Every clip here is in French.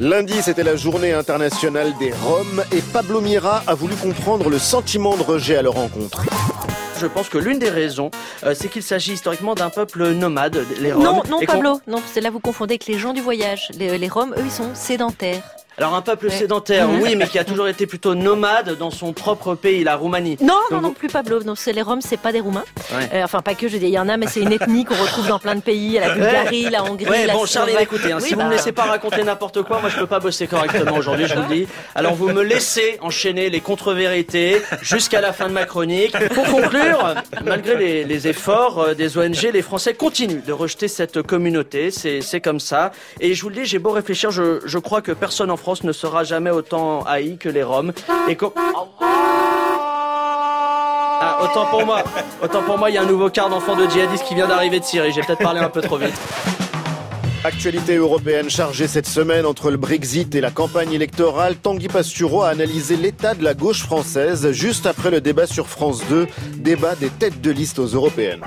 Lundi, c'était la journée internationale des Roms et Pablo Mira a voulu comprendre le sentiment de rejet à leur rencontre. Je pense que l'une des raisons, euh, c'est qu'il s'agit historiquement d'un peuple nomade, les Roms. Non, non, Pablo, non, c'est là vous confondez avec les gens du voyage. Les, les Roms, eux, ils sont sédentaires. Alors un peuple sédentaire, oui, mais qui a toujours été plutôt nomade dans son propre pays, la Roumanie. Non, non, Donc non vous- plus Pablo. Non, c'est les Roms, c'est pas des Roumains. Ouais. Euh, enfin, pas que, je dis, il y en a, mais c'est une ethnie qu'on retrouve dans plein de pays, la Bulgarie, la Hongrie, Ouais, la bon, Charlie, écoutez, hein, Oui, si vous bah, me laissez pas raconter n'importe quoi, moi je peux pas bosser correctement aujourd'hui, je vous le dis. Alors vous me laissez enchaîner les contre-vérités jusqu'à la fin de ma chronique. Pour conclure, malgré les, les efforts euh, des ONG, les Français continuent de rejeter cette communauté. C'est c'est comme ça. Et je vous le dis, j'ai beau réfléchir, je, je crois que personne en France ne sera jamais autant haï que les Roms. Et qu'au- Ah, autant pour moi, autant pour moi, il y a un nouveau quart d'enfant de djihadiste qui vient d'arriver de Syrie. J'ai peut-être parlé un peu trop vite. Actualité européenne chargée cette semaine entre le Brexit et la campagne électorale, Tanguy Pastureau a analysé l'état de la gauche française juste après le débat sur France 2, débat des têtes de liste aux européennes.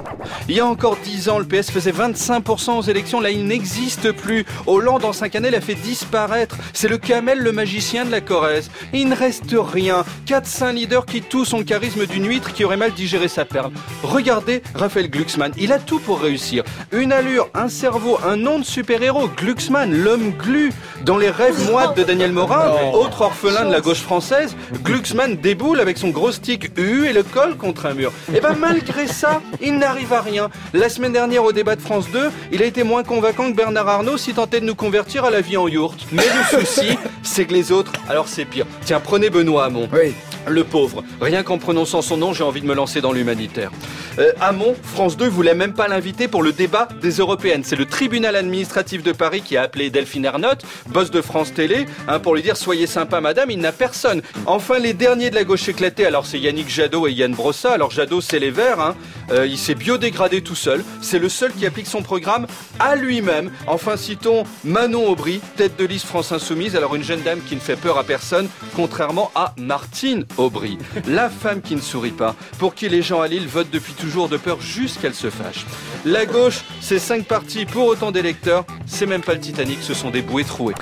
Il y a encore 10 ans, le PS faisait 25% aux élections. Là, il n'existe plus. Hollande, en 5 années, l'a fait disparaître. C'est le Camel, le magicien de la Corrèze. Il ne reste rien. 4-5 leaders qui tous ont le charisme d'une huître qui aurait mal digéré sa perle. Regardez Raphaël Glucksmann. Il a tout pour réussir. Une allure, un cerveau, un nom de super-héros. Glucksmann, l'homme glu. Dans les rêves moites de Daniel Morin, autre orphelin de la gauche française, Glucksmann déboule avec son gros stick U et le colle contre un mur. Et ben malgré ça, il n'arrive à rien. La semaine dernière au débat de France 2, il a été moins convaincant que Bernard Arnault si tentait de nous convertir à la vie en yourte. Mais le souci, c'est que les autres, alors c'est pire. Tiens, prenez Benoît Hamon. Oui. Le pauvre. Rien qu'en prononçant son nom, j'ai envie de me lancer dans l'humanitaire. Euh, Hamon, France 2 voulait même pas l'inviter pour le débat des européennes. C'est le tribunal administratif de Paris qui a appelé Delphine Ernotte, boss de France Télé, hein, pour lui dire soyez sympa madame, il n'a personne. Enfin, les derniers de la gauche éclatée, alors c'est Yannick Jadot et Yann Brossa. Alors Jadot, c'est les Verts, hein. Euh, il s'est biodégradé tout seul. C'est le seul qui applique son programme à lui-même. Enfin, citons Manon Aubry, tête de liste France Insoumise. Alors une jeune dame qui ne fait peur à personne, contrairement à Martine Aubry, la femme qui ne sourit pas, pour qui les gens à Lille votent depuis toujours de peur jusqu'elle se fâche. La gauche, c'est cinq partis pour autant d'électeurs. C'est même pas le Titanic, ce sont des bouées trouées.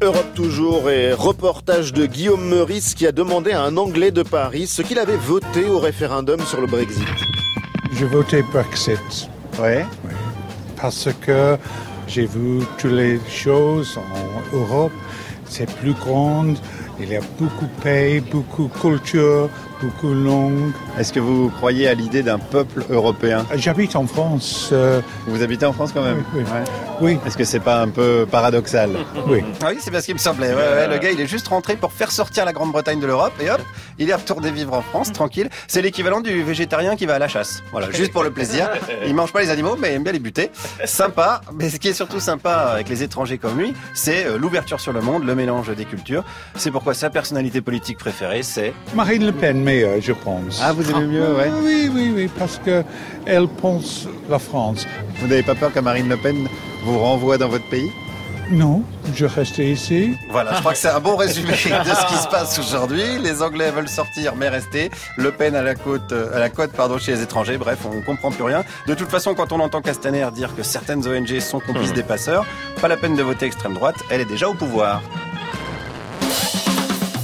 Europe toujours et reportage de Guillaume Meurice qui a demandé à un Anglais de Paris ce qu'il avait voté au référendum sur le Brexit. J'ai voté Brexit Ouais. parce que j'ai vu toutes les choses en Europe. C'est plus grande, il y a beaucoup de pays, beaucoup de culture, beaucoup de langues. Est-ce que vous croyez à l'idée d'un peuple européen? J'habite en France. euh, Vous habitez en France quand même? Oui, oui. Ouais. oui, Est-ce que c'est pas un peu paradoxal? Oui. Ah oui, c'est bien ce qui me semblait. Ouais, ouais, le gars, il est juste rentré pour faire sortir la Grande-Bretagne de l'Europe et hop, il est retourné vivre en France, tranquille. C'est l'équivalent du végétarien qui va à la chasse. Voilà, juste pour le plaisir. Il mange pas les animaux, mais il aime bien les buter. Sympa. Mais ce qui est surtout sympa avec les étrangers comme lui, c'est euh, l'ouverture sur le monde, le mélange des cultures. C'est pourquoi sa personnalité politique préférée, c'est Marine Le Pen meilleure, je pense. Ah, vous aimez mieux, ouais. Oui, oui, oui, parce que elle pense la France. Vous n'avez pas peur que Marine Le Pen vous renvoie dans votre pays? Non, je reste ici. Voilà, je crois que c'est un bon résumé de ce qui se passe aujourd'hui. Les Anglais veulent sortir mais rester. Le Pen à la côte, euh, à la côte pardon, chez les étrangers. Bref, on comprend plus rien. De toute façon, quand on entend Castaner dire que certaines ONG sont complices des passeurs, pas la peine de voter extrême droite, elle est déjà au pouvoir.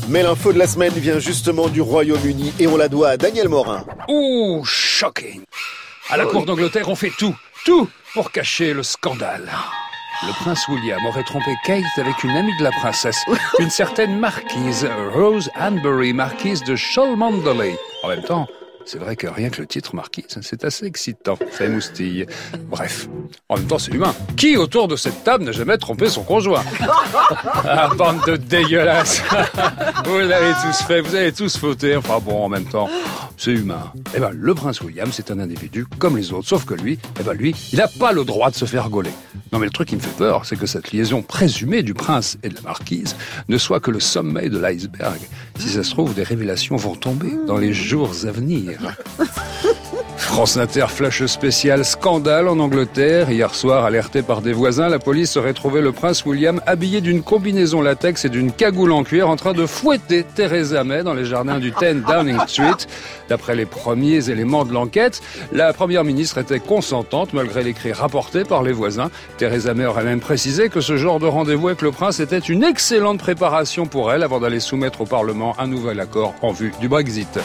Mais l'info de la semaine vient justement du Royaume-Uni et on la doit à Daniel Morin. Ouh, shocking. À la cour d'Angleterre, on fait tout, tout pour cacher le scandale. Le prince William aurait trompé Kate avec une amie de la princesse, une certaine marquise, Rose Anbury, marquise de Cholmondeley. En même temps, c'est vrai que rien que le titre marquise, c'est assez excitant, ça émoustille. Bref, en même temps, c'est humain. Qui autour de cette table n'a jamais trompé son conjoint? Ah, bande de dégueulasses Vous l'avez tous fait, vous avez tous fauté, enfin bon, en même temps, c'est humain. Eh ben, le prince William, c'est un individu comme les autres, sauf que lui, eh ben lui, il n'a pas le droit de se faire gauler. Non mais le truc qui me fait peur, c'est que cette liaison présumée du prince et de la marquise ne soit que le sommet de l'iceberg. Si ça se trouve, des révélations vont tomber dans les jours à venir. France Inter flash spécial scandale en Angleterre. Hier soir, alerté par des voisins, la police aurait trouvé le prince William habillé d'une combinaison latex et d'une cagoule en cuir en train de fouetter Theresa May dans les jardins du 10 Downing Street. D'après les premiers éléments de l'enquête, la première ministre était consentante malgré les cris rapportés par les voisins. Theresa May aurait même précisé que ce genre de rendez-vous avec le prince était une excellente préparation pour elle avant d'aller soumettre au Parlement un nouvel accord en vue du Brexit.